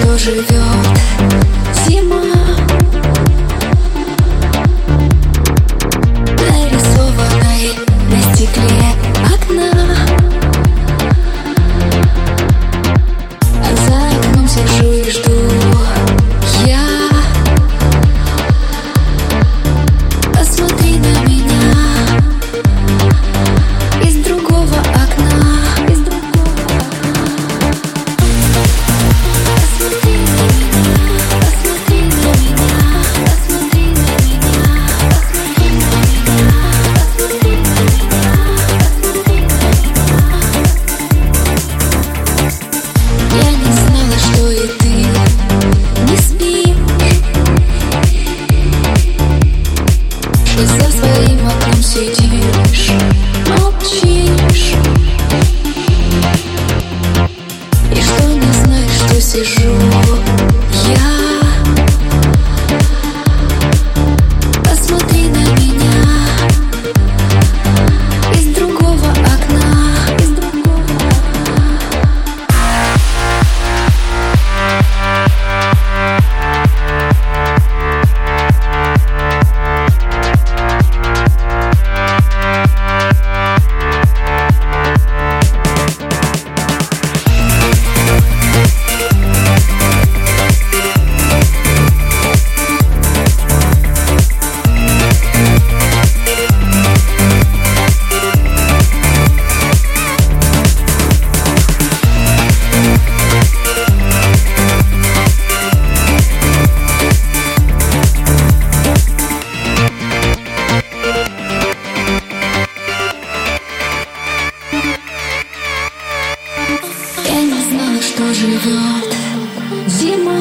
кто живет зима. you что живет? Зима.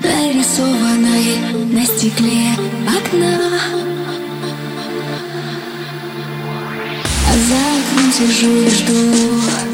Нарисованной на стекле окна. А за окном сижу и жду.